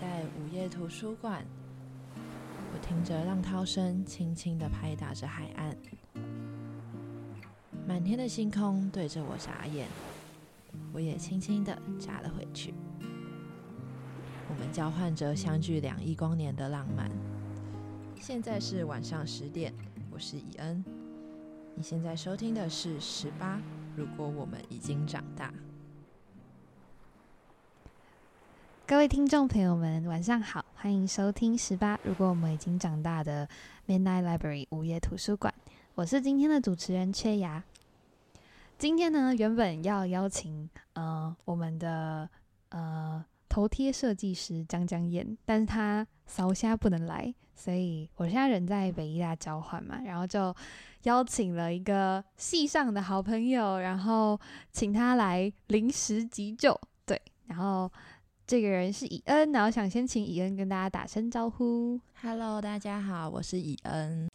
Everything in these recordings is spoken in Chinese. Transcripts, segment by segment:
在午夜图书馆，我听着浪涛声轻轻地拍打着海岸，满天的星空对着我眨眼，我也轻轻地眨了回去。我们交换着相距两亿光年的浪漫。现在是晚上十点，我是以恩。你现在收听的是十八。如果我们已经长大。各位听众朋友们，晚上好，欢迎收听十八。如果我们已经长大的 Midnight Library 午夜图书馆，我是今天的主持人缺牙。今天呢，原本要邀请呃我们的呃头贴设计师江江燕，但是他扫虾不能来，所以我现在人在北医大交换嘛，然后就邀请了一个系上的好朋友，然后请他来临时急救，对，然后。这个人是以恩，然后想先请以恩跟大家打声招呼。Hello，大家好，我是以恩。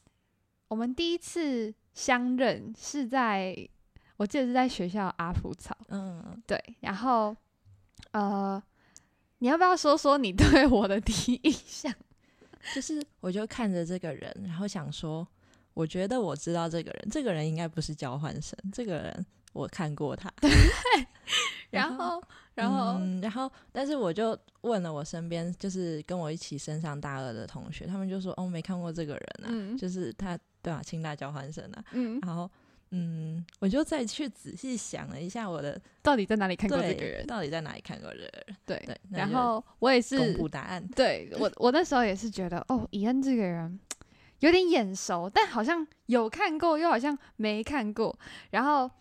我们第一次相认是在，我记得是在学校阿福草。嗯，对。然后，呃，你要不要说说你 对我的第一印象？就是，我就看着这个人，然后想说，我觉得我知道这个人，这个人应该不是交换生，这个人。我看过他，对 然后，然后，嗯然后，但是我就问了我身边就是跟我一起升上大二的同学，他们就说哦，没看过这个人啊，就是他，对啊，清大交换生啊，嗯，然后，嗯，我就再去仔细想了一下，我的到底在哪里看过这个人，到底在哪里看过这个人，对对，然后我也是公布答案，对我 我那时候也是觉得哦，伊恩这个人有点眼熟，但好像有看过，又好像没看过，然后。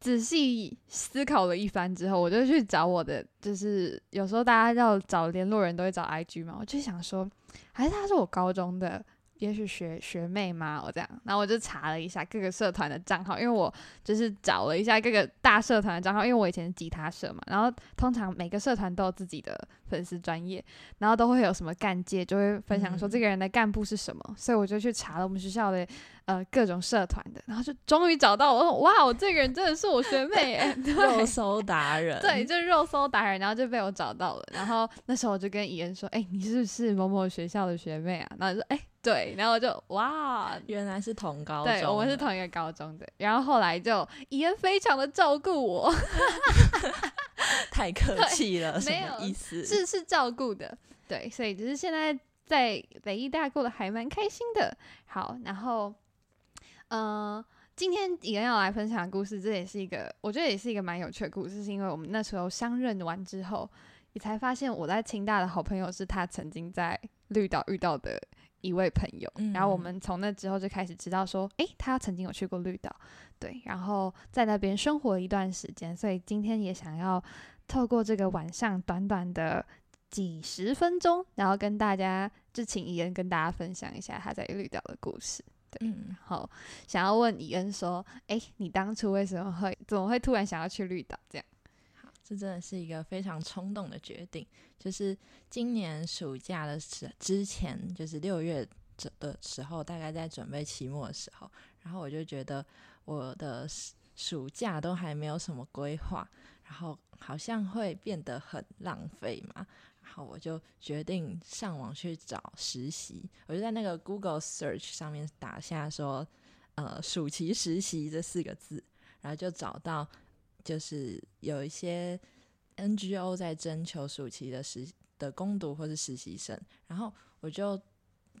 仔细思考了一番之后，我就去找我的，就是有时候大家要找联络人都会找 IG 嘛，我就想说，还是他是我高中的。也许学学妹嘛？我这样，然后我就查了一下各个社团的账号，因为我就是找了一下各个大社团的账号，因为我以前是吉他社嘛，然后通常每个社团都有自己的粉丝专业，然后都会有什么干界，就会分享说这个人的干部是什么，所以我就去查了我们学校的呃各种社团的，然后就终于找到我，哇，我这个人真的是我学妹哎，肉搜达人，对，就是肉搜达人，然后就被我找到了，然后那时候我就跟怡恩说，哎，你是不是某某学校的学妹啊？然后说，哎。对，然后我就哇，原来是同高中，对我们是同一个高中的。然后后来就怡恩非常的照顾我，太客气了，没有意思，是是照顾的。对，所以只是现在在北医大过得还蛮开心的。好，然后嗯，今天伊恩要来分享的故事，这也是一个我觉得也是一个蛮有趣的故事，是因为我们那时候相认完之后，你才发现我在清大的好朋友是他曾经在绿岛遇到的。一位朋友，然后我们从那之后就开始知道说，诶，他曾经有去过绿岛，对，然后在那边生活一段时间，所以今天也想要透过这个晚上短短的几十分钟，然后跟大家就请伊恩跟大家分享一下他在绿岛的故事，对，然后想要问伊恩说，诶，你当初为什么会怎么会突然想要去绿岛这样？好这真的是一个非常冲动的决定，就是今年暑假的时之前，就是六月的时候，大概在准备期末的时候，然后我就觉得我的暑假都还没有什么规划，然后好像会变得很浪费嘛，然我就决定上网去找实习，我就在那个 Google Search 上面打下说，呃，暑期实习这四个字，然后就找到。就是有一些 NGO 在征求暑期的实的攻读或是实习生，然后我就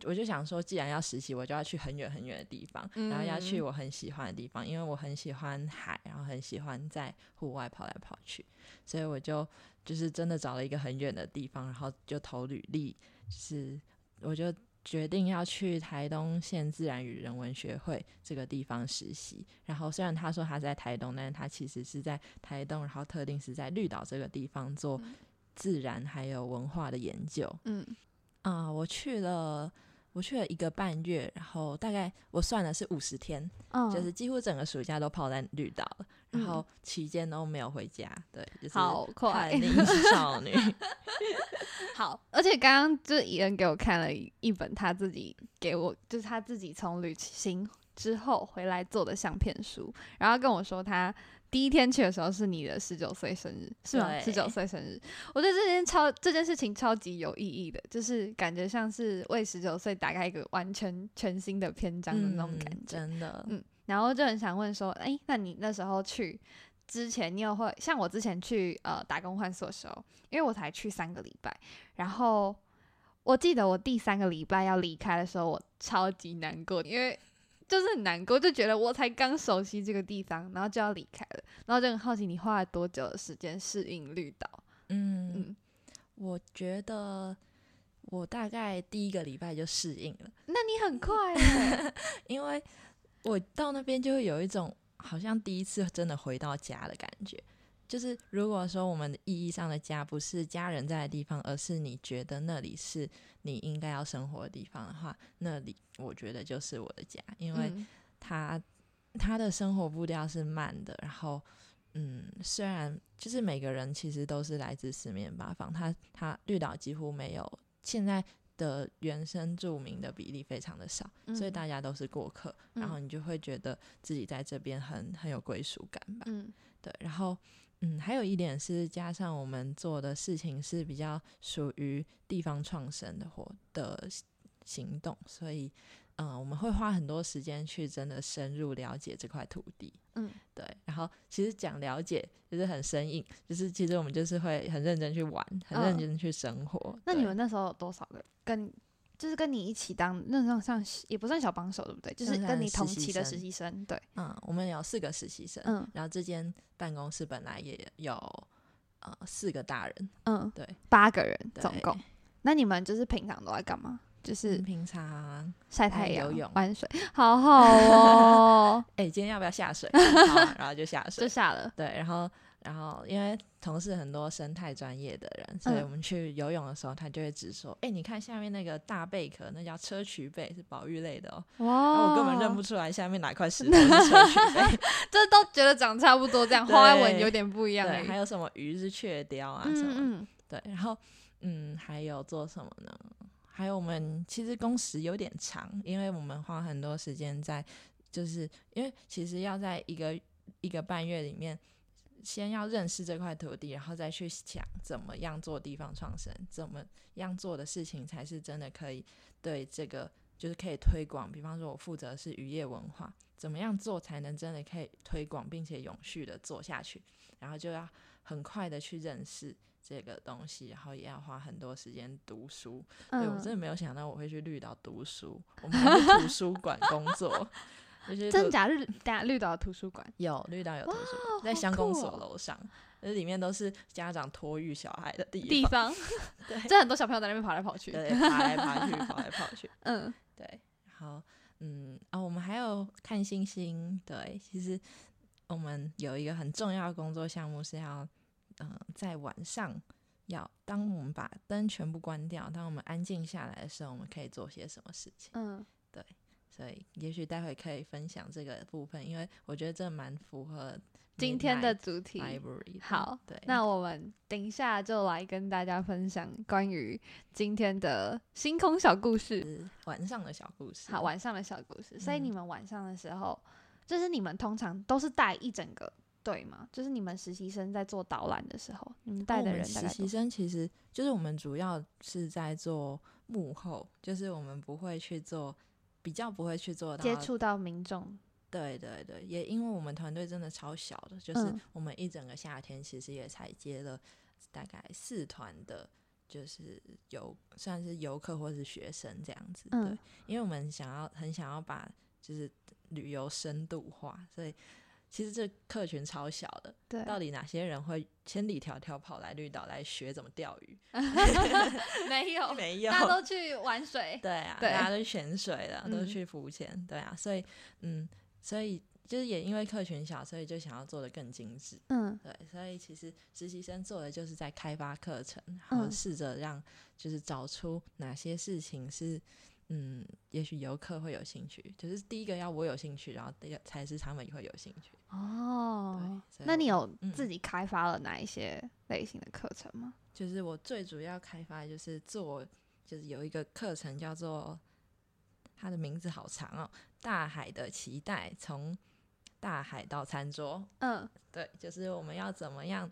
我就想说，既然要实习，我就要去很远很远的地方，然后要去我很喜欢的地方，因为我很喜欢海，然后很喜欢在户外跑来跑去，所以我就就是真的找了一个很远的地方，然后就投履历，就是我就。决定要去台东县自然与人文学会这个地方实习，然后虽然他说他在台东，但是他其实是在台东，然后特定是在绿岛这个地方做自然还有文化的研究。嗯，啊，我去了。我去了一个半月，然后大概我算了是五十天，就是几乎整个暑假都泡在绿岛了，然后期间都没有回家，对，就是叛逆 少女。好，而且刚刚就是伊恩给我看了一本他自己给我，就是他自己从旅行之后回来做的相片书，然后跟我说他第一天去的时候是你的十九岁生日，是吗？十九岁生日，我觉得这件超这件事情超级有意义的，就是感觉像是为十九岁打开一个完全全新的篇章的那种感嗯觉。真的，嗯，然后就很想问说，哎、那你那时候去之前，你有会像我之前去呃打工换宿的时候，因为我才去三个礼拜，然后我记得我第三个礼拜要离开的时候，我超级难过，因为就是很难过，就觉得我才刚熟悉这个地方，然后就要离开了，然后就很好奇你花了多久的时间适应绿岛？嗯，嗯，我觉得我大概第一个礼拜就适应了，那你很快欸 因为我到那边就会有一种好像第一次真的回到家的感觉。就是如果说我们的意义上的家不是家人在的地方，而是你觉得那里是你应该要生活的地方的话，那里我觉得就是我的家，因为嗯。他他的生活步调是慢的，然后嗯，虽然就是每个人其实都是来自四面八方，他他绿岛几乎没有现在的原生住民的比例非常的少，所以嗯。大家都是过客，然后你就会觉得自己在这边很很有归属感吧。嗯。对，然后嗯，还有一点是加上我们做的事情是比较属于地方创生的活的行动，所以嗯、呃我们会花很多时间去真的深入了解这块土地。嗯对，然后其实讲了解就是很生硬，就是其实我们就是会很认真去玩，很认嗯真去生活。对那你们那时候有多少个跟就是跟你一起当那种像也不算小帮手对不对？就是跟你同期的实习生对，嗯，我们有四个实习生，嗯然后这间办公室本来也有呃四个大人，嗯，对，八个人对总共。那你们就是平常都在干嘛？就是是平常晒太阳、游泳玩水，好好哦，哎、今天要不要下水？好啊，然后就下 水就。下了。对，然后然后因为同事很多生态专业的人，所以嗯我们去游泳的时候，他就会直说：“哎、你看下面那个大贝壳，那叫砗磲贝，是宝玉类的哦。”哇，我根本认不出来下面哪块 石头是砗磲 贝。这都觉得长差不多，这样花纹有点不一样而对，还有什么鱼是雀鲷啊什么？嗯嗯对，然后嗯，还有做什么呢？还有我们其实工时有点长，因为我们花很多时间在，就是因为其实要在一个一个半月里面，先要认识这块土地，然后再去想怎么样做地方创生，怎么样做的事情才是真的可以对这个就是可以推广。比方说，我负责是渔业文化，怎么样做才能真的可以推广，并且永续的做下去，然后就要很快的去认识。这个东西，然后也要花很多时间读书。对我真的嗯，没有想到我会去绿岛读书，我们还去图书馆工作。真假日等下绿岛图书馆，有绿岛有图书馆，在好乡公所楼上，那里面都是家长托育小孩的地地方，方，对这很多小朋友在那边跑来跑去。对，爬来爬去，跑来跑去，嗯对。然后，嗯啊、我们还有看星星。对，其实我们有一个很重要的工作项目是要，嗯、在晚上要，当我们把灯全部关掉，当我们安静下来的时候，我们可以做些什么事情？嗯，所以，也许待会可以分享这个部分，因为我觉得这蛮符合今天的主题。好对，那我们等一下就来跟大家分享关于今天的星空小故事。晚上的小故事。好，晚上的小故事。所以嗯你们晚上的时候，就是你们通常都是带一整个队吗？就是你们实习生在做导览的时候，你们带的哦我们实习生其实就是我们主要是在做幕后，就是我们不会去做，比较不会去做到接。触到民众？对对对，也因为我们团队真的超小的，就是嗯我们一整个夏天其实也才接了大概四团的。就是游算是游客或是学生这样子，对嗯，因为我们想要很想要把就是旅游深度化，所以其实这客群超小的，对，到底哪些人会千里迢迢跑来绿岛来学怎么钓鱼？没有，没有，大家都去玩水。对啊，对大家都去潜水了，都嗯去浮潜，对啊，所以嗯，所以就是也因为客群小，所以就想要做的更精致。嗯对，所以其实实习生做的就是在开发课程，然后嗯试着让就是找出哪些事情是嗯，也许游客会有兴趣，就是第一个要我有兴趣，然后第二才是他们也会有兴趣。哦对，那你有嗯自己开发了哪一些类型的课程吗？就是我最主要开发的就是做，就是有一个课程叫做，它的名字好长哦，《大海的期待》，从大海到餐桌。嗯对，就是我们要怎么样，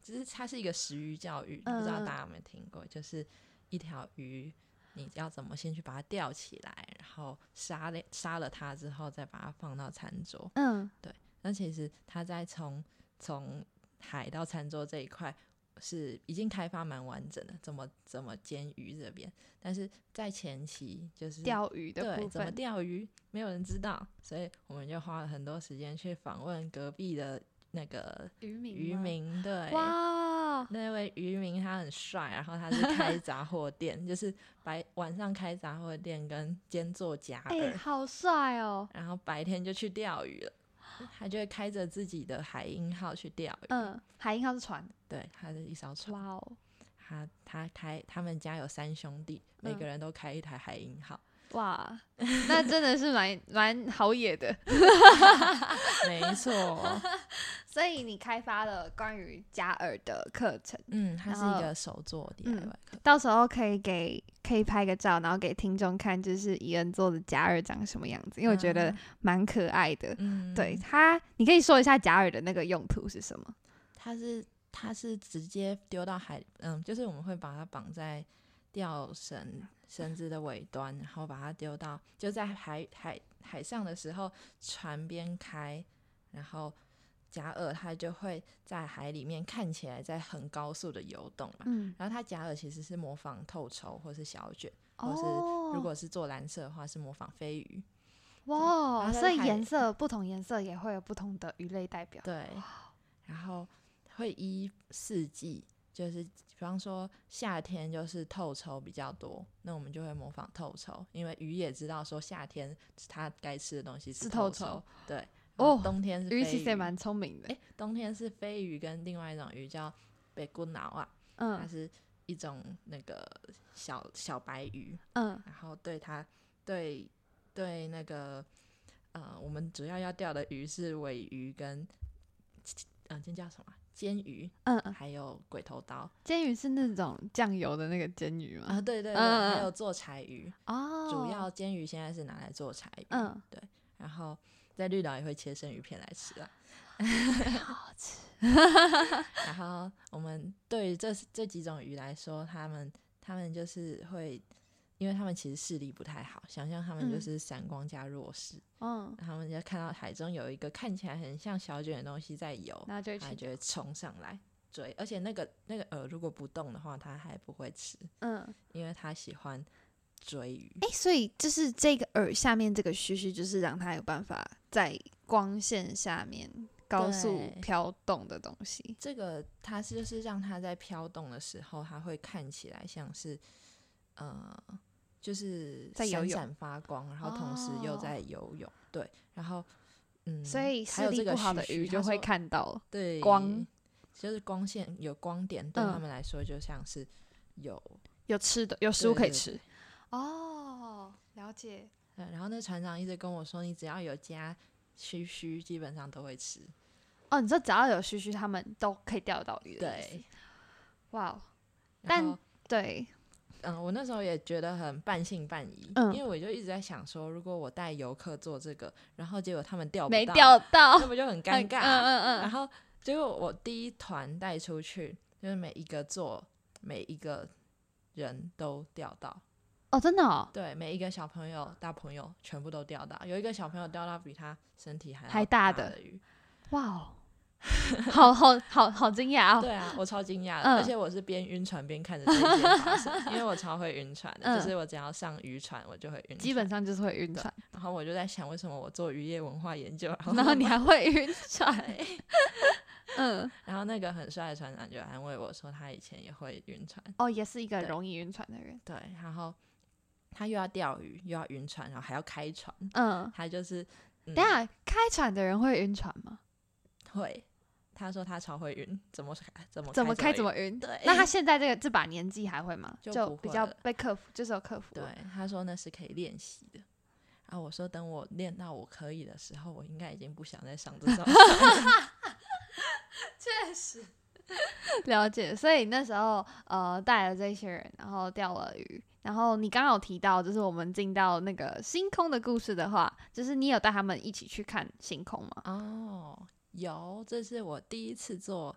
就是它是一个食鱼教育，不知道嗯大家有没有听过？就是一条鱼，你要怎么先去把它吊起来，然后杀了杀了它之后，再把它放到餐桌。嗯对那其实它在从从海到餐桌这一块是已经开发蛮完整的，怎么怎么煎鱼这边，但是在前期就是钓鱼的部对怎么，钓鱼，没有人知道，所以我们就花了很多时间去访问隔壁的那个渔民渔，民，对，哇，那位渔民他很帅，然后他是开 杂货店，就是白晚上开杂货店跟兼做家哎、饵，好帅哦，然后白天就去钓鱼了。他就会开着自己的海鹰号去钓鱼，嗯，海鹰号是船，对，他是一艘船，哇哦，他他开他们家有三兄弟，每嗯个人都开一台海鹰号，哇，那真的是蛮 蛮好野的。没错，所以你开发了关于假耳的课程，嗯，它是一个手作嗯 DIY 课，到时候可以给可以拍个照，然后给听众看，就是伊恩做的假耳长什么样子，因为我觉得嗯蛮可爱的。嗯，对它，你可以说一下假耳的那个用途是什么？它是它是直接丢到海，嗯，就是我们会把它绑在吊绳绳子的尾端，然后把它丢到就在海海海上的时候，船边开，然后假饵它就会在海里面看起来在很高速的游动嘛。嗯，然后它假饵其实是模仿透抽或是小卷，或是哦，如果是做蓝色的话是模仿飞鱼。哇，所以颜色不同，颜色也会有不同的鱼类代表。对，然后会依四季，就是比方说夏天就是透抽比较多，那我们就会模仿透抽，因为鱼也知道说夏天它该吃的东西是透透抽，对。哦冬天是飞鱼其实也蛮聪明的哎、。冬天是飞鱼跟另外一种鱼叫北骨脑啊，嗯它嗯是一种那个小小白鱼，嗯然后对它对对那个呃，我们主要要钓的鱼是尾鱼跟嗯，这叫什么啊？煎鱼，嗯嗯，还有鬼头刀。煎鱼是那种酱油的那个煎鱼吗？啊，对对对，还有做柴鱼，哦，主要煎鱼现在是拿来做柴鱼，嗯，对，然后在绿岛也会切生鱼片来吃啊。好吃。然后我们对于这这几种鱼来说，他们他们就是会，因为他们其实视力不太好，想象他们就嗯是闪光加弱视，嗯，他们就看到海中有一个看起来很像小卷的东西在游，那就会去它就会冲上来追，而且那个那个饵如果不动的话，它还不会吃，嗯，因为它喜欢追鱼。哎、所以就是这个饵下面这个须须，就是让它有办法在光线下面高速飘动的东西。这个它是就是让它在飘动的时候，它会看起来像是呃，就是在游泳闪闪发光，然后同时又哦在游泳。对，然后嗯，所以视还有这个力不好的鱼就会看到。对光，就是光线有光点，对嗯他们来说就像是有有吃的，有食物可以吃。哦，了解。嗯，然后那船长一直跟我说，你只要有加须须，基本上都会吃。哦，你说只要有须须，他们都可以钓到鱼对思。，哇但对，嗯，我那时候也觉得很半信半疑，嗯因为我就一直在想说，如果我带游客做这个，然后结果他们钓不没到，钓到，那不就很尴尬？嗯嗯嗯，然后结果我第一团带出去，就是每一个做，每一个人都钓到，哦，真的哦，对，每一个小朋友、大朋友全部都钓到，有一个小朋友钓到比他身体还要还大的大的鱼，哇哦，好好好好惊讶哦。对啊，我超惊讶的，嗯。而且我是边晕船边看着这一件发生，因为我超会晕船的，嗯。就是我只要上渔船我就会晕船，基本上就是会晕船，然后我就在想，为什么我做渔业文化研究，然后然后你还会晕船，嗯，然后那个很帅的船长就安慰我说，他以前也会晕船，哦，也是一个容易晕船的人，对，然后他又要钓鱼，又要晕船，然后还要开船，嗯，他就是，嗯、等下开船的人会晕船吗？会，他说他超会晕，怎么开怎么怎么开怎么么晕？对那他现在这个这把年纪还会吗？就就比较被克服，就是有克服对。，他说那是可以练习的。然后我说，等我练到我可以的时候，我应该已经不想再上这艘船了。确实，了解。所以那时候呃带了这些人，然后钓了鱼。然后你刚刚有提到，就是我们进到那个星空的故事的话，就是你有带他们一起去看星空吗？哦，有，这是我第一次做，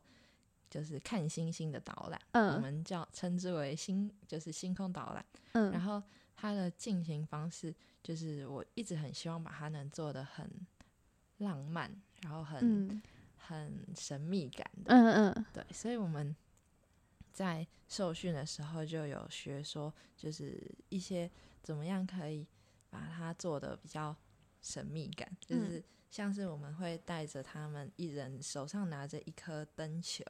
就是看星星的导览。嗯，我们叫称之为星，就是星空导览。嗯，然后它的进行方式，就是我一直很希望把它能做的很浪漫，然后很很神秘感的。嗯嗯，对，所以我们。在受训的时候就有学说，就是一些怎么样可以把它做的比较神秘感，就是像是我们会带着他们一人手上拿着一颗灯球，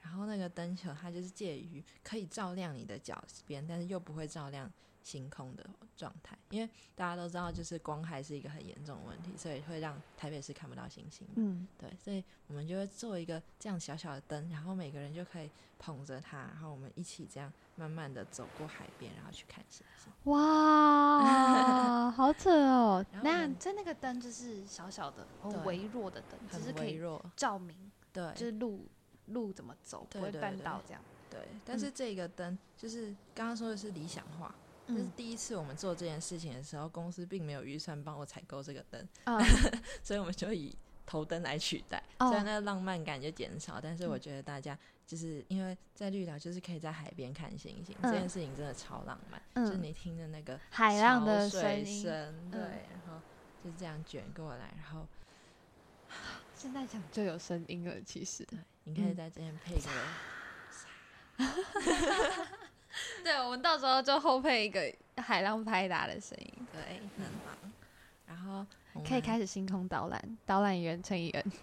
然后那个灯球它就是介于可以照亮你的脚边，但是又不会照亮。星空的状态，因为大家都知道，就是光害是一个很严重的问题，所以会让台北市看不到星星。嗯，对，所以我们就会做一个这样小小的灯，然后每个人就可以捧着它，然后我们一起这样慢慢的走过海边，然后去看星星。哇，好扯哦！那在那个灯就是小小的、微弱的灯，只是可以照明，对，就是路路怎么走不会绊到这样。对，但是这个灯就是刚刚说的是理想化。这是第一次我们做这件事情的时候，公司并没有预算帮我采购这个灯，所以我们就以头灯来取代，虽然那个浪漫感就减少，但是我觉得大家就是因为在绿岛，就是可以在海边看星星，这件事情真的超浪漫，就是你听着那个海浪的水声，对，然后就是这样卷过来，然后 现在讲就有声音了，其实，对，你可以在这边配个。对，我们到时候就后配一个海浪拍打的声音，对，很棒。然后可以开始星空导览，导览员陈以恩。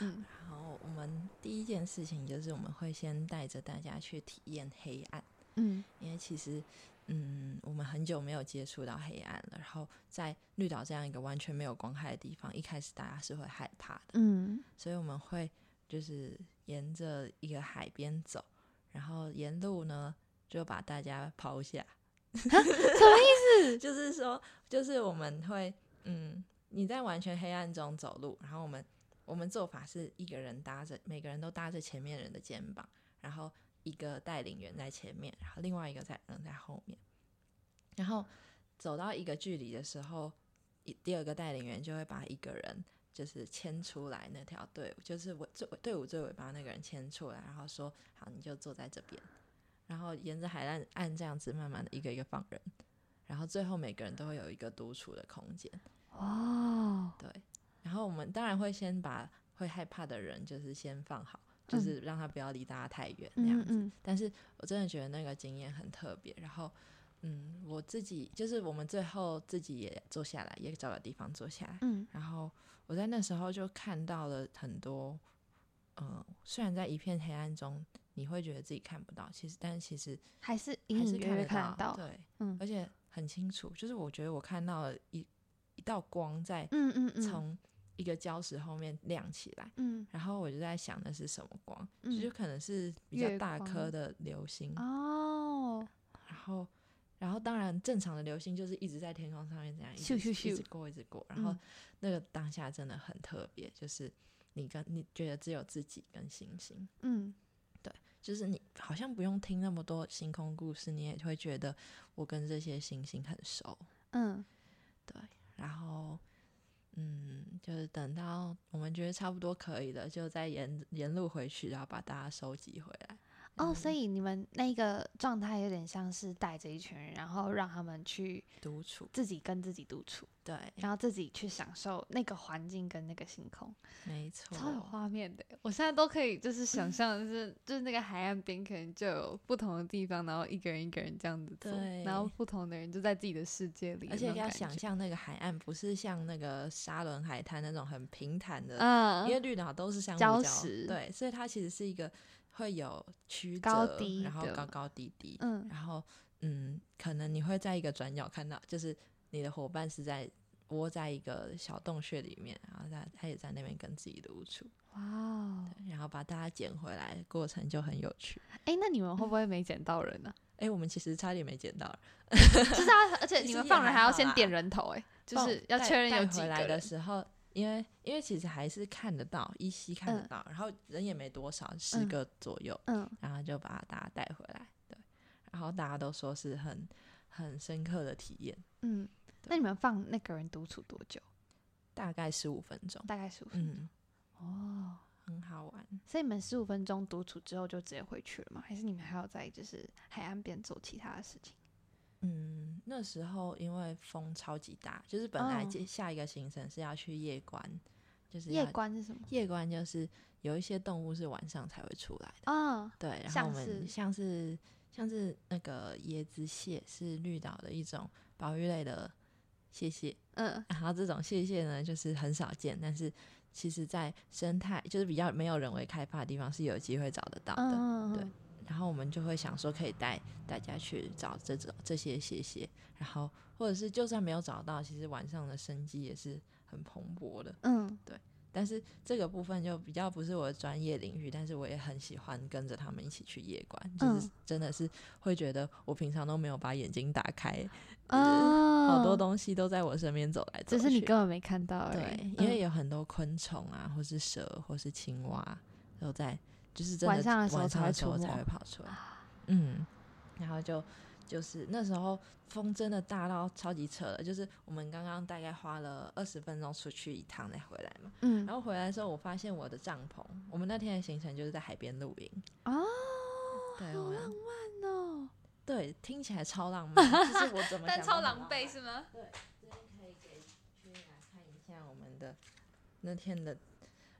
嗯，然后我们第一件事情就是我们会先带着大家去体验黑暗。嗯，因为其实，嗯，我们很久没有接触到黑暗了。然后在绿岛这样一个完全没有光害的地方，一开始大家是会害怕的。嗯，所以我们会就是沿着一个海边走。然后沿路呢，就把大家抛下，什么意思？就是说，就是我们会，嗯，你在完全黑暗中走路，然后我们我们做法是一个人搭着，每个人都搭着前面人的肩膀，然后一个带领员在前面，然后另外一个在人在后面，然后走到一个距离的时候，一第二个带领员就会把一个人。就是牵出来那条队伍，就是我最队伍最尾巴那个人牵出来，然后说：“好，你就坐在这边。”然后沿着海岸岸这样子慢慢的一个一个放人，然后最后每个人都会有一个独处的空间。哦，对。然后我们当然会先把会害怕的人就是先放好，就是让他不要离大家太远那样子。但是我真的觉得那个经验很特别。然后，嗯，我自己就是我们最后自己也坐下来，也找个地方坐下来。嗯，然后。我在那时候就看到了很多，嗯，虽然在一片黑暗中，你会觉得自己看不到，其实，但其实还是还是看得到，对，嗯，而且很清楚，就是我觉得我看到了一一道光在，嗯嗯嗯，从一个礁石后面亮起来，嗯，然后我就在想那是什么光，就可能是比较大颗的流星哦，然后。然后，当然，正常的流星就是一直在天空上面这样一直一直过，一直过。然后，那个当下真的很特别，就是你跟你觉得只有自己跟星星。嗯，对，就是你好像不用听那么多星空故事，你也会觉得我跟这些星星很熟。嗯，对。然后，嗯，就是等到我们觉得差不多可以了，就再沿沿路回去，然后把大家收集回来。哦，所以你们那个状态有点像是带着一群人，然后让他们去独处，自己跟自己独处，对，然后自己去享受那个环境跟那个星空，没错，超有画面的。我现在都可以就是想象，就是就是那个海岸边可能就有不同的地方，然后一个人一个人这样子做，然后不同的人就在自己的世界里，而且要想象那个海岸不是像那个沙伦海滩那种很平坦的，嗯，因为绿岛都是像礁石，对，所以它其实是一个。会有曲折，然后高高低低，嗯，然后嗯，可能你会在一个转角看到，就是你的伙伴是在窝在一个小洞穴里面，然后他他也在那边跟自己独处，哇，然后把大家捡回来，过程就很有趣。哎，那你们会不会没捡到人呢？哎，我们其实差点没捡到，就是啊，而且你们放人还要先点人头，哎，就是要确认有几个的时候。因为因为其实还是看得到，依稀看得嗯到，然后人也没多少，十嗯个左右，嗯，然后就把大家带回来，对，然后大家都说是很很深刻的体验，嗯，那你们放那个人独处多久？大概十五分钟，大概十五分钟。嗯，哦，很好玩。所以你们十五分钟独处之后就直接回去了吗？还是你们还要在就是海岸边做其他的事情？嗯，那时候因为风超级大，就是本来哦接下一个行程是要去夜观，就是夜观是什么？夜观就是有一些动物是晚上才会出来的，啊，对，然后像我们是像是像是那个椰子蟹是绿岛的一种保育类的蟹蟹，嗯。然后这种蟹蟹呢就是很少见，但是其实在生态就是比较没有人为开发的地方是有机会找得到的，嗯，对然后我们就会想说可以带大家去找这种这些蟹蟹，然后或者是就算没有找到，其实晚上的生机也是很蓬勃的。嗯对但是这个部分就比较不是我的专业领域，但是我也很喜欢跟着他们一起去夜观，就是嗯真的是会觉得我平常都没有把眼睛打开，啊，好多东西都在我身边走来走去。只是你根本没看到而对已。，因为嗯有很多昆虫啊，或是蛇，或是青蛙都在，就是真的晚上的时候才会出才会跑出来。嗯，然后就就是那时候风真的大到超级扯了，就是我们刚刚大概花了二十分钟出去一趟再回来嘛，嗯。然后回来的时候我发现我的帐篷，我们那天的行程就是在海边露营，哦，对，好浪漫哦，对，听起来超浪漫，就是我怎么 但超狼狈是吗？对，这边可以给君来看一下我们的那天的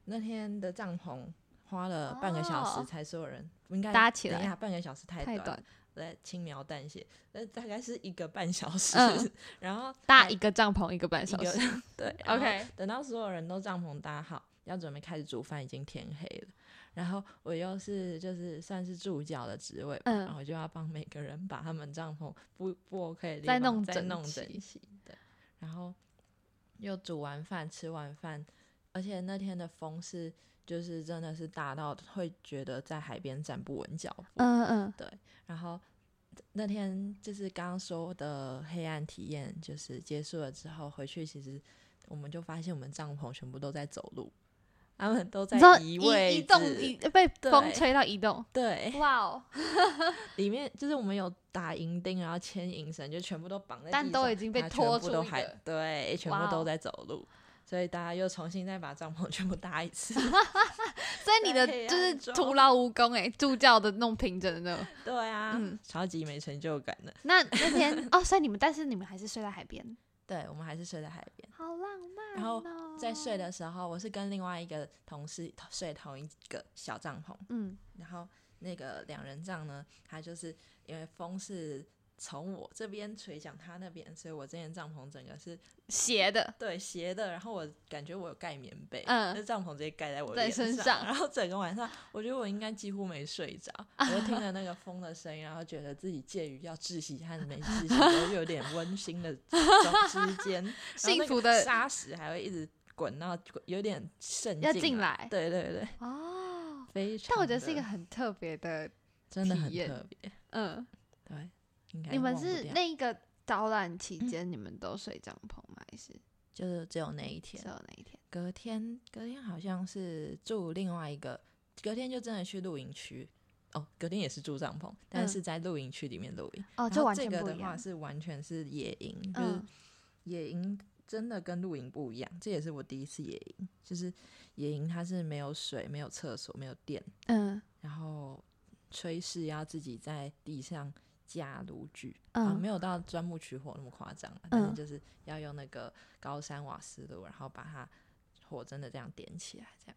那天的帐篷，花了半个小时哦才所有人应该搭起来等一下，半个小时太短，太短，对，轻描淡写，那大概是一个半小时，嗯 然后搭一个帐篷一个半小时。对 OK，等到所有人都帐篷搭好，要准备开始煮饭，已经天黑了。然后我又是就是算是助教的职位，嗯然后就要帮每个人把他们帐篷不不 OK 的地再方弄再弄整齐，对。然后又煮完饭吃完饭，而且那天的风是就是真的是大到会觉得在海边站不稳脚步，嗯嗯，然后那天就是刚刚说的黑暗体验，就是结束了之后回去，其实我们就发现我们帐篷全部都在走路，他们都在移移位移动移被风吹到移动。对，哇哦，里面就是我们有打银钉，然后牵引绳，就全部都绑在但都已经被拖出一个对，全部都在走路。所以大家又重新再把帐篷 全部搭一次，所以你的 就是徒劳无功哎，助教的弄平整的。对啊，嗯超级没成就感的。那那天哦，所以你们但是你们还是睡在海边，对，我们还是睡在海边。好浪漫、哦。然后在睡，的时候，我是跟另外一个同事睡同一个小帐篷，嗯然后那个两人帐呢，它就是因为风是从我这边垂向他那边，所以我这间帐篷整个是斜的，对斜的，然后我感觉我有盖棉被，嗯那帐篷直接盖在我在脸上，身上然后整个晚上，我觉得我应该几乎没睡着，我就听着那个风的声音，然后觉得自己介于要窒息和没窒息，都有点温馨的中之间，幸福的沙石还会一直滚到有点渗要进进来对对对，哦。非常。但我觉得是一个很特别的，真的很特别，嗯，对，应该你们是那个导览期间，你们都睡帐篷吗？还是就是只有那一天只，有那一天？隔天隔天好像是住另外一个，隔天就真的去露营区。哦，隔天也是住帐篷，但嗯是在露营区里面露营。哦，然就这个的。话是完全是野营，就是嗯野营真的跟露营不一样。这也是我第一次野营，就是野营它是没有水、没有厕所、没有电，嗯然后炊事要自己在地上架炉具，啊，嗯没有到钻木取火那么夸张啊，但是嗯就是要用那个高山瓦斯炉，然后把它火真的这样点起来，这样，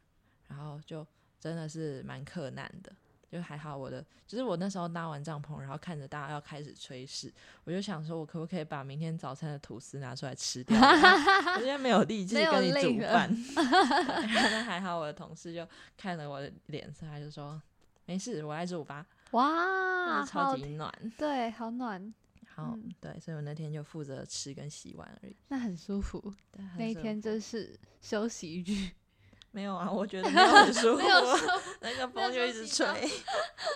然后就真的是蛮克难的。就还好，我的就是我那时候搭完帐篷，然后看着大家要开始炊事，我就想说，我可不可以把明天早餐的吐司拿出来吃掉？我现在没有力气跟你煮饭。对但还好，我的同事就看了我的脸色，他就说没事，我来煮吧，哇，超级暖。对，好暖，好，嗯对，所以我那天就负责吃跟洗碗而已。那很舒服。那一天服就是休息日，没有啊，我觉得 没有很舒服那个风就一直吹，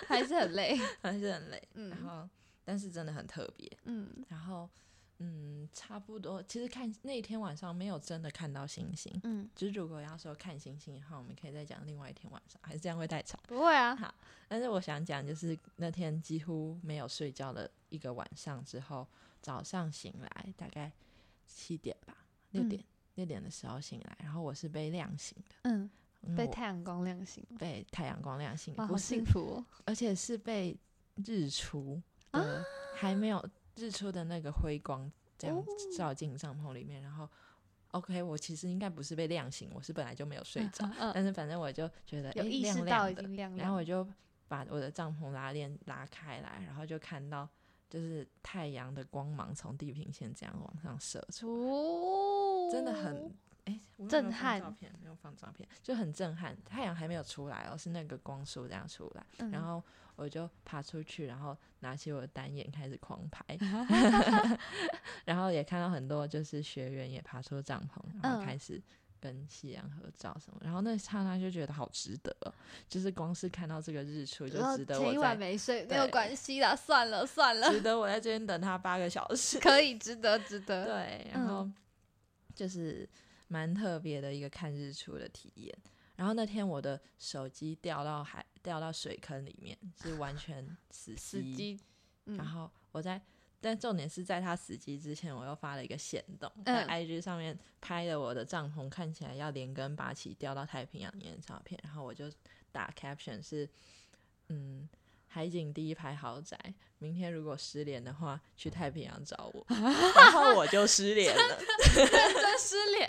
还是很累。还是很累。然嗯后，但是真的很特别。嗯然后，嗯，差不多。其实看那天晚上没有真的看到星星，嗯，就是如果要说看星星的话，我们可以再讲另外一天晚上，还是这样会太长。不会啊，好，但是我想讲，就是那天几乎没有睡觉的一个晚上之后，早上醒来大概七点吧，六嗯点、六点的时候醒来，然后我是被亮醒的，嗯，被太阳光亮醒，被太阳光亮醒，好幸，福哦。而且是被日出啊的，还没有日出的那个辉光这样哦。照进帐篷里面，然后。OK，我其实应该不是被亮醒，我是本来就没有睡着，嗯嗯。但是反正我就觉得诶有意识亮到已亮的，经亮亮，然后我就把我的帐篷拉链拉开来，然后就看到就是太阳的光芒从地平线这样往上射出，哦，真的很哎、震撼照片？没有放照片，就很震撼。太阳还没有出来哦，是那个光束这样出来，嗯。然后我就爬出去，然后拿起我的单眼开始狂拍，然后也看到很多就是学员也爬出帐篷，然后嗯开始。跟夕阳合照什么，然后那刹那就觉得好值得哦，就是光是看到这个日出就值得我在前一晚没睡没有关系啦，算了算了，值得我在这边等他八个小时。可以值得值得。对，嗯然后就是蛮特别的一个看日出的体验。然后那天我的手机掉到海掉到水坑里面，是完全死机。死机，嗯然后我在，但重点是在他死机之前，我又发了一个线动，IG 上面拍了我的帐篷看起来要连根拔起掉到太平洋里面的照片，然后我就打 caption 是，嗯。海景第一排豪宅，明天如果失联的话，去太平洋找我。然后我就失联了，真失联，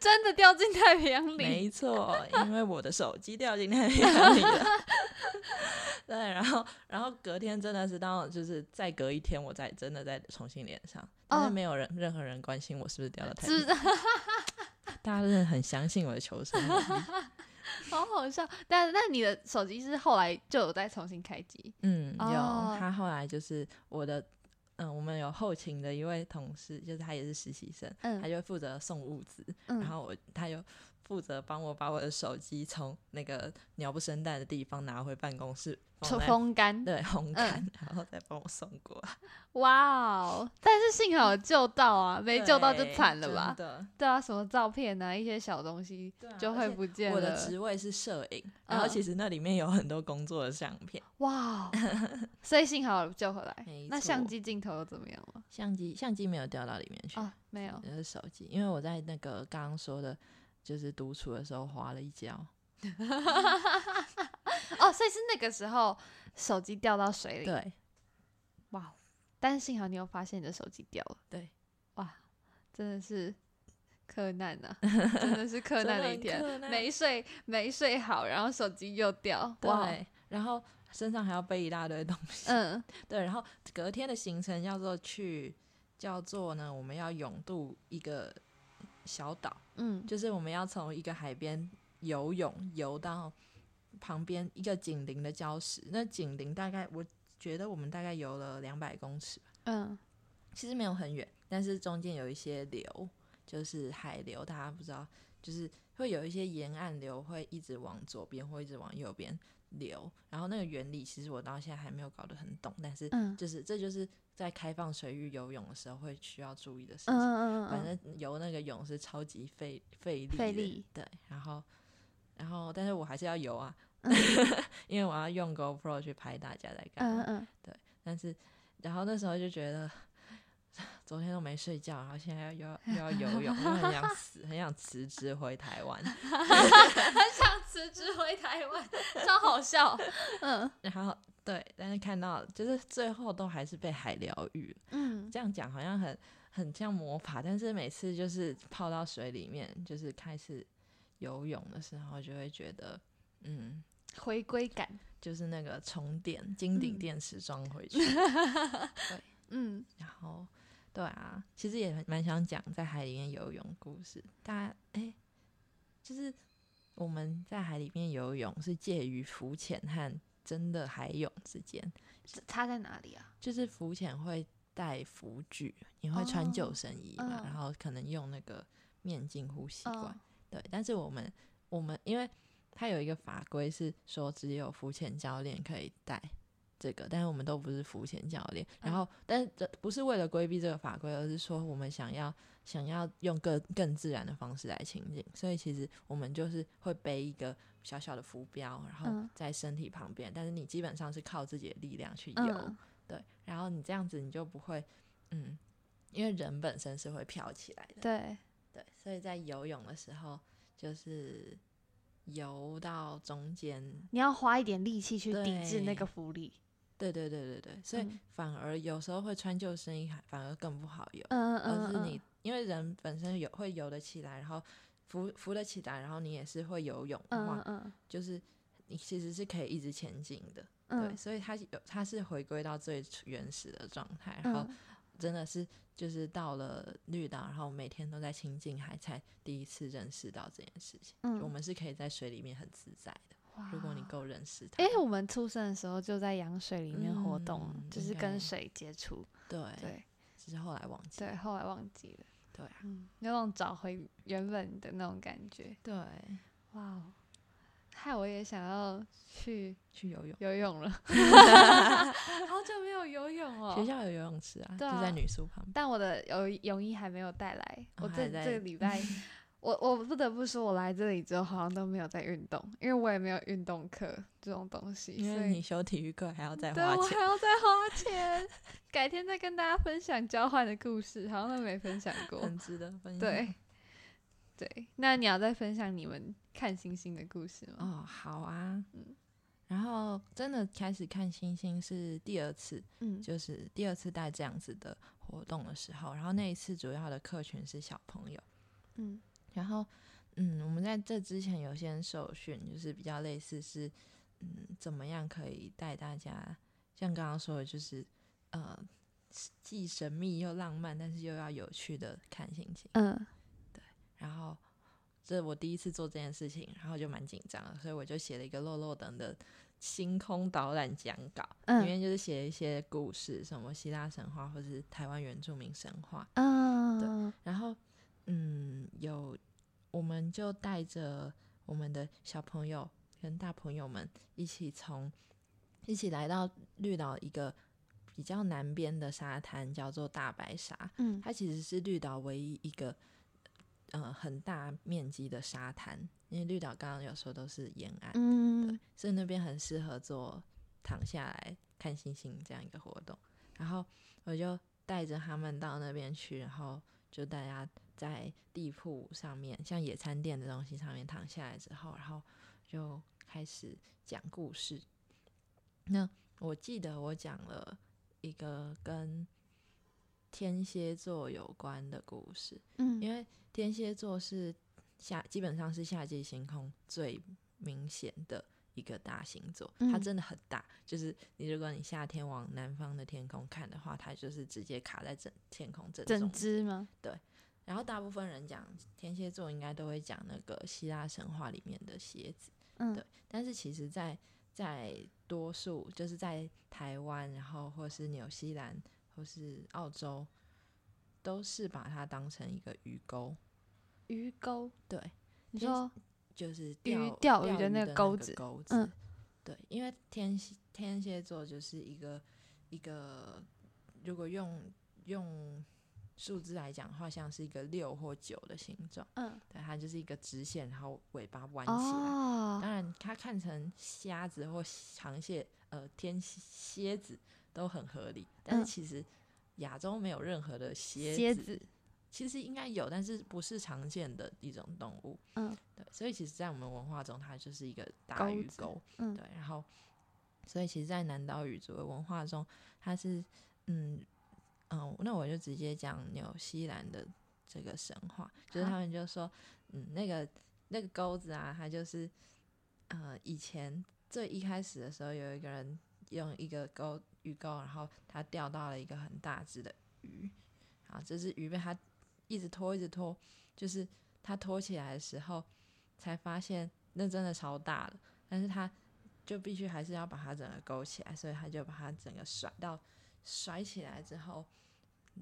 真的掉进太平洋里。没 错，因为我的手机掉进太平洋里了。对，然后然后隔天真的是到就是再隔一天，我再真的再重新连上，但是哦没有人任何人关心我是不是掉到太知平洋，大家真的很相信我的求生能力。好好笑。但那你的手机是后来就有再重新开机，嗯，有哦他后来就是我的。嗯，我们有后勤的一位同事，就是他也是实习生，嗯他就负责送物资，嗯然后我他就负责帮我把我的手机从那个鸟不生蛋的地方拿回办公室，风干。对烘干，然后再帮我送过来。哇哦！但是幸好有救到啊，没救到就对惨了吧？对啊，什么照片啊，一些小东西就会不见了。我的职位是摄影，然后嗯其实那里面有很多工作的相片，哇哦！所以幸好有救回来。那相错机镜头又怎么样了？相机相机没有掉到里面去，哦，没有。就是手机，因为我在那个刚刚说的，就是独处的时候滑了一跤，哦，所以是那个时候手机掉到水里。对哇哦！但是幸好你有发现你的手机掉了。对，哇，真的是柯南啊，真的是柯 南的一天没睡没睡好，然后手机又掉。对，然后身上还要背一大堆东西，嗯 对，然后隔天的行程叫做去，叫做呢，我们要勇渡一个小岛，嗯。就是我们要从一个海边游泳游到旁边一个紧邻的礁石，那紧邻大概我觉得我们大概游了两百公尺吧，嗯。其实没有很远，但是中间有一些流，就是海流，大家不知道，就是会有一些沿岸流会一直往左边或一直往右边流，然后那个原理其实我到现在还没有搞得很懂，但是嗯就是这就是在开放水域游泳的时候会需要注意的事情。嗯嗯嗯反嗯，正游那个泳是超级费费力，费力对，然后然后但是我还是要游啊，嗯 因为我要用 GoPro 去拍大家在干嘛，嗯嗯，但是然后那时候就觉得。昨天都没睡觉，然后现在又要又要游泳，就很想死，很想辞职回台湾。很想辞职回台湾，超好笑。嗯然后对，但是看到就是最后都还是被海疗愈。嗯，这样讲好像很很像魔法，但是每次就是泡到水里面，就是开始游泳的时候，就会觉得，嗯，回归感。就是那个充电金顶嗯电池装回 去，嗯然后对啊，其实也蛮想讲在海里面游泳故事。大家哎、就是我们在海里面游泳是介于浮潜和真的海泳之间，这差在哪里啊？就是浮潜会带浮具，你会穿救哦生衣嘛，嗯然后可能用那个面镜呼吸管。嗯对，但是我们我们因为它有一个法规是说只有浮潜教练可以带这个，但是我们都不是浮潜教练。然后，但是这不是为了规避这个法规，而是说我们想要想要用更更自然的方式来亲近。所以其实我们就是会背一个小小的浮标，然后在身体旁边，但是你基本上是靠自己的力量去游，对。然后你这样子你就不会，嗯，因为人本身是会飘起来的，对对。所以在游泳的时候，就是游到中间，你要花一点力气去抵制那个浮力。对对对对对，所以反而有时候会穿救生衣，反而更不好游。嗯嗯而是你，因为人本身有会游得起来，然后浮浮得起来，然后你也是会游泳的话，嗯就是你其实是可以一直前进的。嗯，对，所以它有它是回归到最原始的状态，然后真的是就是到了绿岛，然后每天都在亲近海，才第一次认识到这件事情。嗯，我们是可以在水里面很自在的。如果你够认识它，哎，我们出生的时候就在羊水里面活动，就是跟水接触。对对，只是后来忘记。对，后来忘记了。对啊，有种找回原本的那种感觉。对，哇，害我也想要去去游泳游泳了。好久没有游泳哦。学校有游泳池啊，就在女宿旁边。但我的游泳衣还没有带来，我这这个礼拜。我我不得不说，我来这里之后好像都没有在运动，因为我也没有运动课这种东西。因为你修体育课还要再花钱，对我还要再花钱。改天再跟大家分享交换的故事，好像都没分享过，很值得分享。对对，那你要再分享你们看星星的故事吗？哦，好啊。嗯，然后真的开始看星星是第二次，嗯，就是第二次带这样子的活动的时候，然后那一次主要的客群是小朋友，嗯。然后，嗯，我们在这之前有些受训，就是比较类似是，嗯，怎么样可以带大家，像刚刚说的，就是呃，既神秘又浪漫，但是又要有趣的看心情。嗯，对。然后，这我第一次做这件事情，然后就蛮紧张的，所以我就写了一个漏漏等的星空导览讲稿，里面就是写一些故事，什么希腊神话或是台湾原住民神话。嗯，对。然后，嗯，有。我们就带着我们的小朋友跟大朋友们一起从一起来到绿岛一个比较南边的沙滩，叫做大白沙。嗯，它其实是绿岛唯一一个呃很大面积的沙滩，因为绿岛刚刚有说都是沿岸，嗯，对，所以那边很适合做躺下来看星星这样一个活动。然后我就带着他们到那边去，然后就大家。在地铺上面，像野餐垫的东西上面躺下来之后，然后就开始讲故事。那我记得我讲了一个跟天蝎座有关的故事，嗯，因为天蝎座是夏基本上是夏季星空最明显的一个大星座，它真的很大，就是你如果你夏天往南方的天空看的话，它就是直接卡在整天空正整只吗？对。然后大部分人讲天蝎座，应该都会讲那个希腊神话里面的蝎子，嗯，对。但是其实，在在多数就是在台湾，然后或是纽西兰或是澳洲，都是把它当成一个鱼钩。鱼钩，对，你说就是鱼钓鱼的那个钩子，钩子，对，因为天蝎天蝎座就是一个一个，如果用用。数字来讲的话，像是一个六或九的形状，嗯，对，它就是一个直线，然后尾巴弯起来。哦，当然，它看成虾子或螃蟹，呃，天蝎子都很合理。但是其实亚洲没有任何的蝎子，其实应该有，但是不是常见的一种动物。嗯，对，所以其实，在我们文化中，它就是一个大鱼钩。嗯，对，然后，所以其实，在南岛语族的文化中，它是嗯。嗯，那我就直接讲纽西兰的这个神话，就是他们就说，嗯，那个那个钩子啊，它就是，呃，以前最一开始的时候，有一个人用一个钩鱼钩，然后他钓到了一个很大只的鱼，啊，这只鱼被他一直拖一直拖，就是他拖起来的时候，才发现那真的超大的，但是他就必须还是要把它整个勾起来，所以他就把它整个甩到。甩起来之后，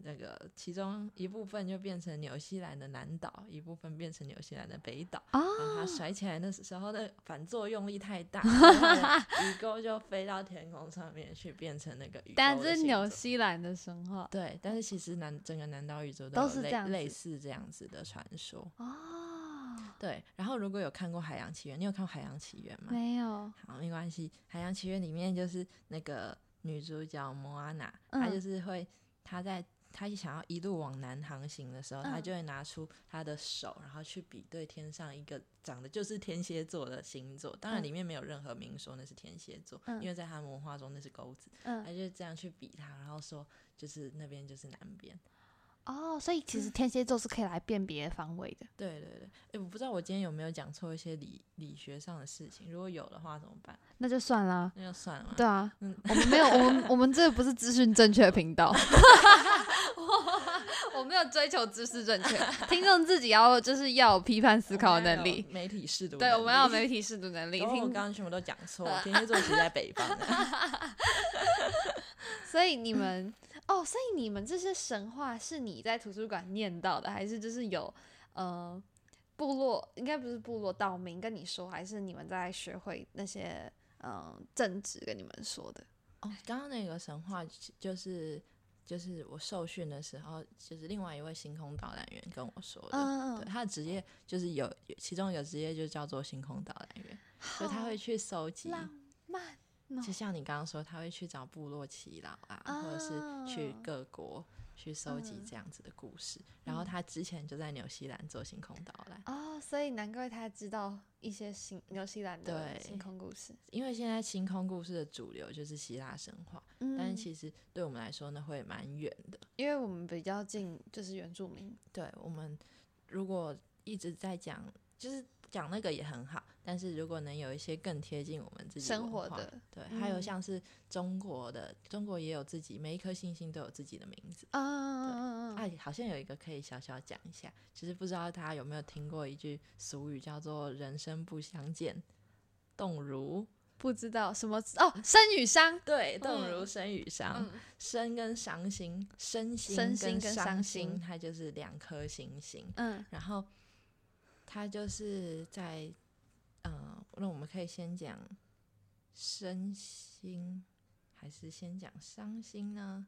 那个其中一部分就变成纽西兰的南岛，一部分变成纽西兰的北岛。啊，然后它甩起来那时候的反作用力太大，所以它的鱼钩就飞到天空上面去，变成那个鱼但这是纽西兰的神话对，但是其实南整个南岛宇宙都有类类似这样子的传说。哦，对，然后如果有看过《海洋奇缘》，你有看过《海洋奇缘》吗？没有，好，没关系，《海洋奇缘》里面就是那个女主角莫阿娜，她嗯就是会，她在她想要一路往南航行的时候，她嗯就会拿出他的手，然后去比对天上一个长得就是天蝎座的星座。当然，嗯里面没有任何明说那是天蝎座，嗯因为在他们文化中那是钩子。嗯，他，就这样去比它，然后说就是那边就是南边。哦，所以其实天蝎座是可以来辨别方位的。对对对，哎，我不知道我今天有没有讲错一些理理学上的事情，如果有的话怎么办？那就算啦。那就算了。对啊，嗯我们没有，我们我们这个不是资讯正确的频道，我没有追求知识正确，听众自己要就是要有批判思考的能力。媒体视读。对，我们要有媒体视读能力。然后我听刚刚全部都讲错，天蝎座其实在北方的。所以你们哦，所以你们这些神话是你在图书馆念到的，还是就是有呃部落应该不是部落道明跟你说，还是你们在学会那些嗯、呃政治跟你们说的？哦，刚刚那个神话就是就是我受训的时候，就是另外一位星空导览员跟我说的。嗯对，他的职业就是有，其中有职业就叫做星空导览员，所以他会去搜集浪漫哦就像你刚刚说，他会去找部落祈老啊，或者是去啊各国去收集嗯这样子的故事。然后他之前就在纽西兰做星空导览，哦，所以难怪他知道一些新纽西兰的星空故事。因为现在星空故事的主流就是希腊神话，嗯但是其实对我们来说呢，会蛮远的。因为我们比较近，就是原住民。对我们如果一直在讲，就是讲那个也很好，但是如果能有一些更贴近我们自己生活的对，还有嗯像是中国的，中国也有自己每一颗星星都有自己的名字。啊嗯嗯嗯哎，好像有一个可以小小讲一下，其实不知道大家有没有听过一句俗语，叫做“人生不相见，动如不知道什么哦，生与伤”。对，动嗯如生与伤。嗯生跟伤心，身心身心跟伤伤心它就是两颗星星。嗯然后它就是在，呃，那我们可以先讲身心，还是先讲伤心呢？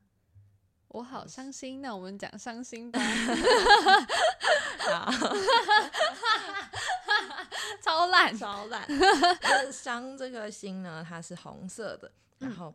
我好伤心，那我们讲伤心吧。好，超烂。超烂。就是伤这颗心呢，它是红色的，然嗯后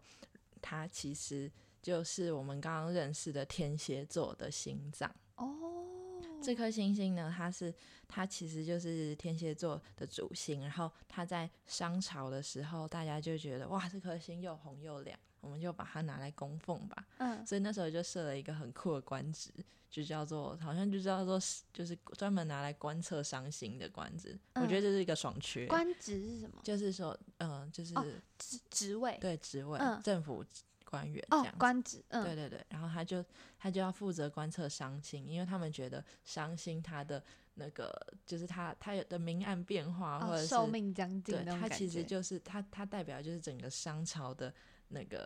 它其实就是我们刚刚认识的天蝎座的心脏。哦，这颗星星呢，它是它其实就是天蝎座的主星，然后它在商朝的时候，大家就觉得哇，这颗星又红又亮，我们就把它拿来供奉吧。嗯所以那时候就设了一个很酷的官职，就叫做好像就叫做就是专门拿来观测伤心的官职。我觉得这是一个爽缺，官职是什么？就是说，嗯、就是、哦职职位。对职位、嗯政府官员这哦样，子。官职。嗯，对对对，然后他就他就要负责观测伤心，因为他们觉得伤心他的那个就是他他有的明暗变化，或哦，者是寿命将近他其实就是他他代表就是整个商朝的那个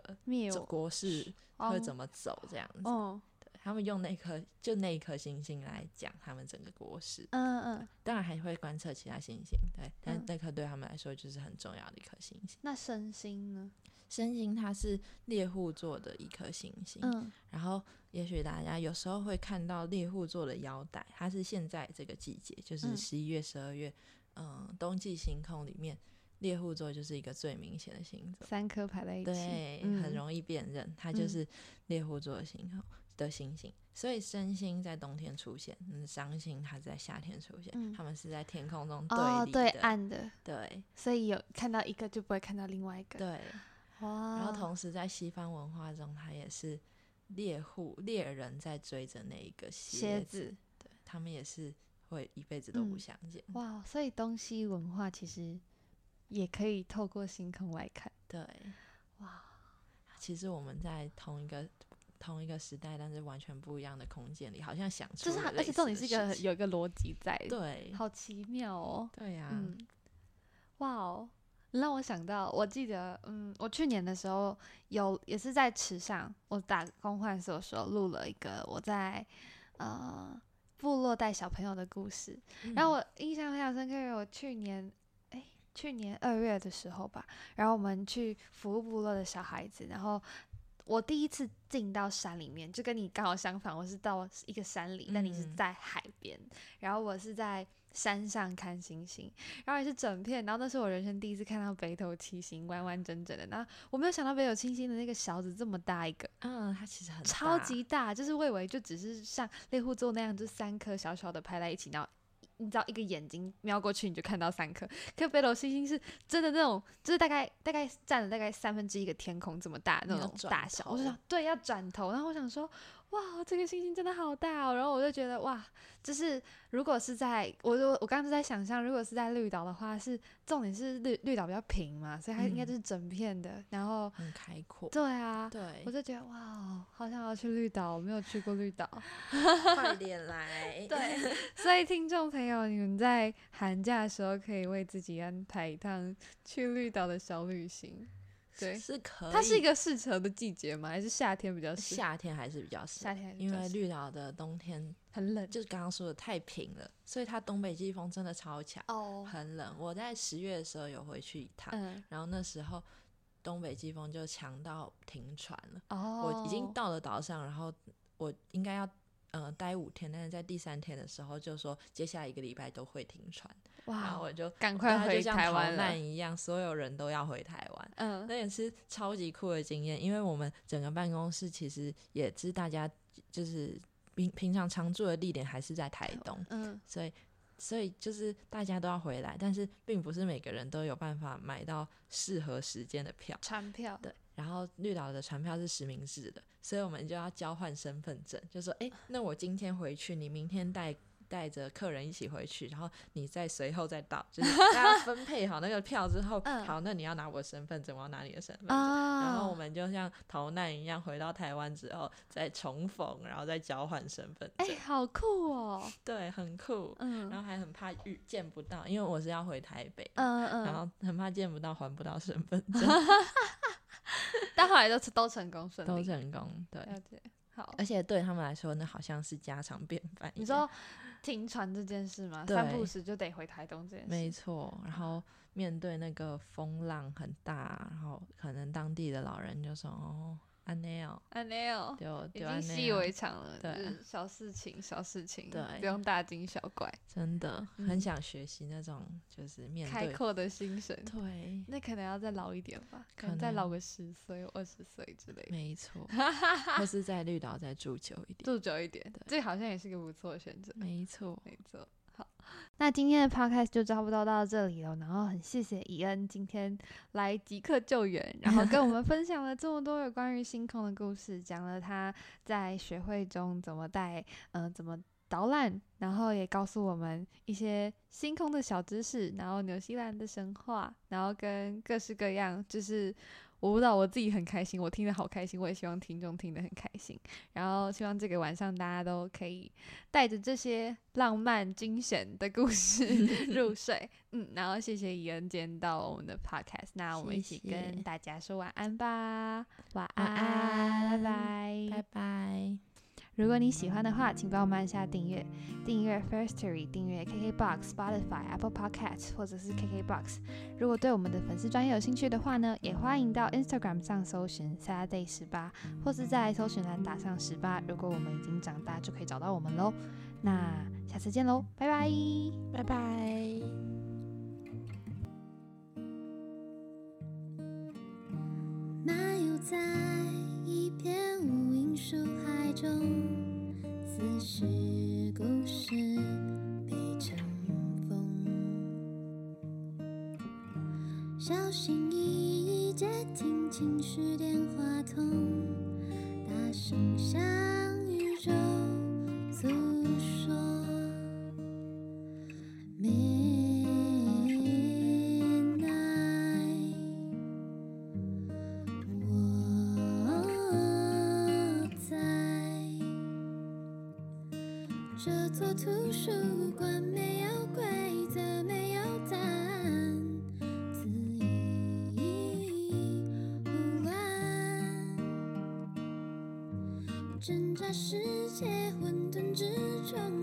走国事会怎么走这样子。哦，对他们用那颗就那一颗星星来讲他们整个国事，嗯嗯，当然还会观测其他星星，对，但嗯那颗对他们来说就是很重要的一颗星星。那身心呢？身星它是猎户座的一颗星星，嗯然后也许大家有时候会看到猎户座的腰带，它是现在这个季节，就是嗯十一月、十二月，嗯，冬季星空里面，猎户座就是一个最明显的星座，三颗排在一起，对，嗯很容易辨认，它就嗯是猎户座的星空的星星。所以身星在冬天出现，嗯，伤星它在夏天出现，嗯它们是在天空中对对，暗的，对所以有看到一个就不会看到另外一个。对。哇，然后同时在西方文化中，它也是猎户猎人在追着那一个蝎蝎子，对他们也是会一辈子都不嗯相见。哇，所以东西文化其实也可以透过星空来看。对，哇，其实我们在同一个同一个时代，但是完全不一样的空间里，好像想出就是它，而且重点是一个有一个逻辑在，，对好奇妙哦。对呀、嗯，哇哦，让我想到，我记得，嗯，我去年的时候有也是在池上，我打工换宿的时候录了一个我在呃部落带小朋友的故事，然后我印象非常深刻，我去年哎去年二月的时候吧，然后我们去服务部落的小孩子，然后我第一次进到山里面，就跟你刚好相反，我是到一个山里，但你是嗯。在海边，然后我是在山上看星星，然后也是整片，然后那是我人生第一次看到北斗七星完完整整的，然后我没有想到北斗七星的那个小子这么大一个，嗯，它其实很超级大，就是我以为就只是像猎户座那样，就三颗小小的排在一起，然后你知道一个眼睛瞄过去你就看到三颗，可北斗七星是真的那种，就是大概大概占了大概三分之一个天空这么大那种大小，我就想对要转头，然后我想说。哇，这个星星真的好大哦！然后我就觉得哇，就是如果是在我我我刚刚就在想象，如果是在绿岛的话，是重点是绿绿岛比较平嘛，所以它应该嗯就是整片的。然后很开阔。对啊，对我，就觉得哇哦，好想要去绿岛，我没有去过绿岛。快点来。对，所以听众朋友，你们在寒假的时候可以为自己安排一趟去绿岛的小旅行。对，是可以。它是一个适合的季节吗？还是夏天比较适合？夏天还是比较适合夏天因为绿岛的冬天很冷就是刚刚说的太平了，所以它东北季风真的超强，哦。很冷。我在十月的时候有回去一趟，嗯然后那时候东北季风就强到停船了。哦，我已经到了岛上，然后我应该要呃待五天，但是在第三天的时候就说接下来一个礼拜都会停船，然后哇，我就赶快回台湾了难。一样，所有人都要回台湾。嗯那也是超级酷的经验，因为我们整个办公室其实也是大家就是平平常常住的地点还是在台东，嗯所以所以就是大家都要回来，但是并不是每个人都有办法买到适合时间的票。船票对，然后绿岛的船票是实名制的，所以我们就要交换身份证，就说，哎，那我今天回去，你明天带带着客人一起回去，然后你再随后再到，就是大家分配好那个票之后，嗯好，那你要拿我的身份证，我要拿你的身份证。啊，然后我们就像逃难一样，回到台湾之后再重逢，然后再交换身份证哎、证，好酷哦。对，很酷。嗯然后还很怕遇见不到，因为我是要回台北，嗯嗯，然后很怕见不到，还不到身份证，但后来都都成功顺利，都成功。对，了解。好，而且对他们来说，那好像是家常便饭。你说停船这件事吗？对三不五时就得回台东这件事。没错，然后面对那个风浪很大，然后可能当地的老人就说：“哦，安内哦，啊，没有，就已经习以哦为常了，对。就是小事情，小事情，对不用大惊小怪，真的嗯很想学习那种就是面对开阔的心神。对，那可能要再老一点吧，可可能再老个十岁、二十岁之类的，没错，或是在绿岛再住久一点，住久一点对，这好像也是个不错的选择。没错，没错，好，那今天的 podcast 就差不多到这里了。然后很谢谢伊恩今天来即刻救援，然后跟我们分享了这么多有关于星空的故事，讲了他在学会中怎么带，嗯、怎么导览，然后也告诉我们一些星空的小知识，然后纽西兰的神话，然后跟各式各样，就是我不知道我自己很开心，我听得好开心，我也希望听众听得很开心。然后希望这个晚上大家都可以带着这些浪漫惊险的故事 入睡。嗯，然后谢谢伊恩今天到我们的 podcast，那我们一起跟大家说晚安吧，晚晚安，拜拜。拜拜。如果你喜欢的话，请帮我们按下订阅，订阅 Firstory，订阅 KKBox、Spotify、Apple Podcasts 或者是 KKBox。如果对我们的粉丝专业有兴趣的话呢，也欢迎到 Instagram 上搜寻 Saturday 十八，或是在搜寻栏打上十八。如果我们已经长大，就可以找到我们喽。那下次见喽，拜拜。拜拜。漫游在一片无垠树海中，小心翼翼接听情绪电话筒，大声向宇宙诉说。Midnight。我在这座图书馆，没有挣扎世界混沌之中，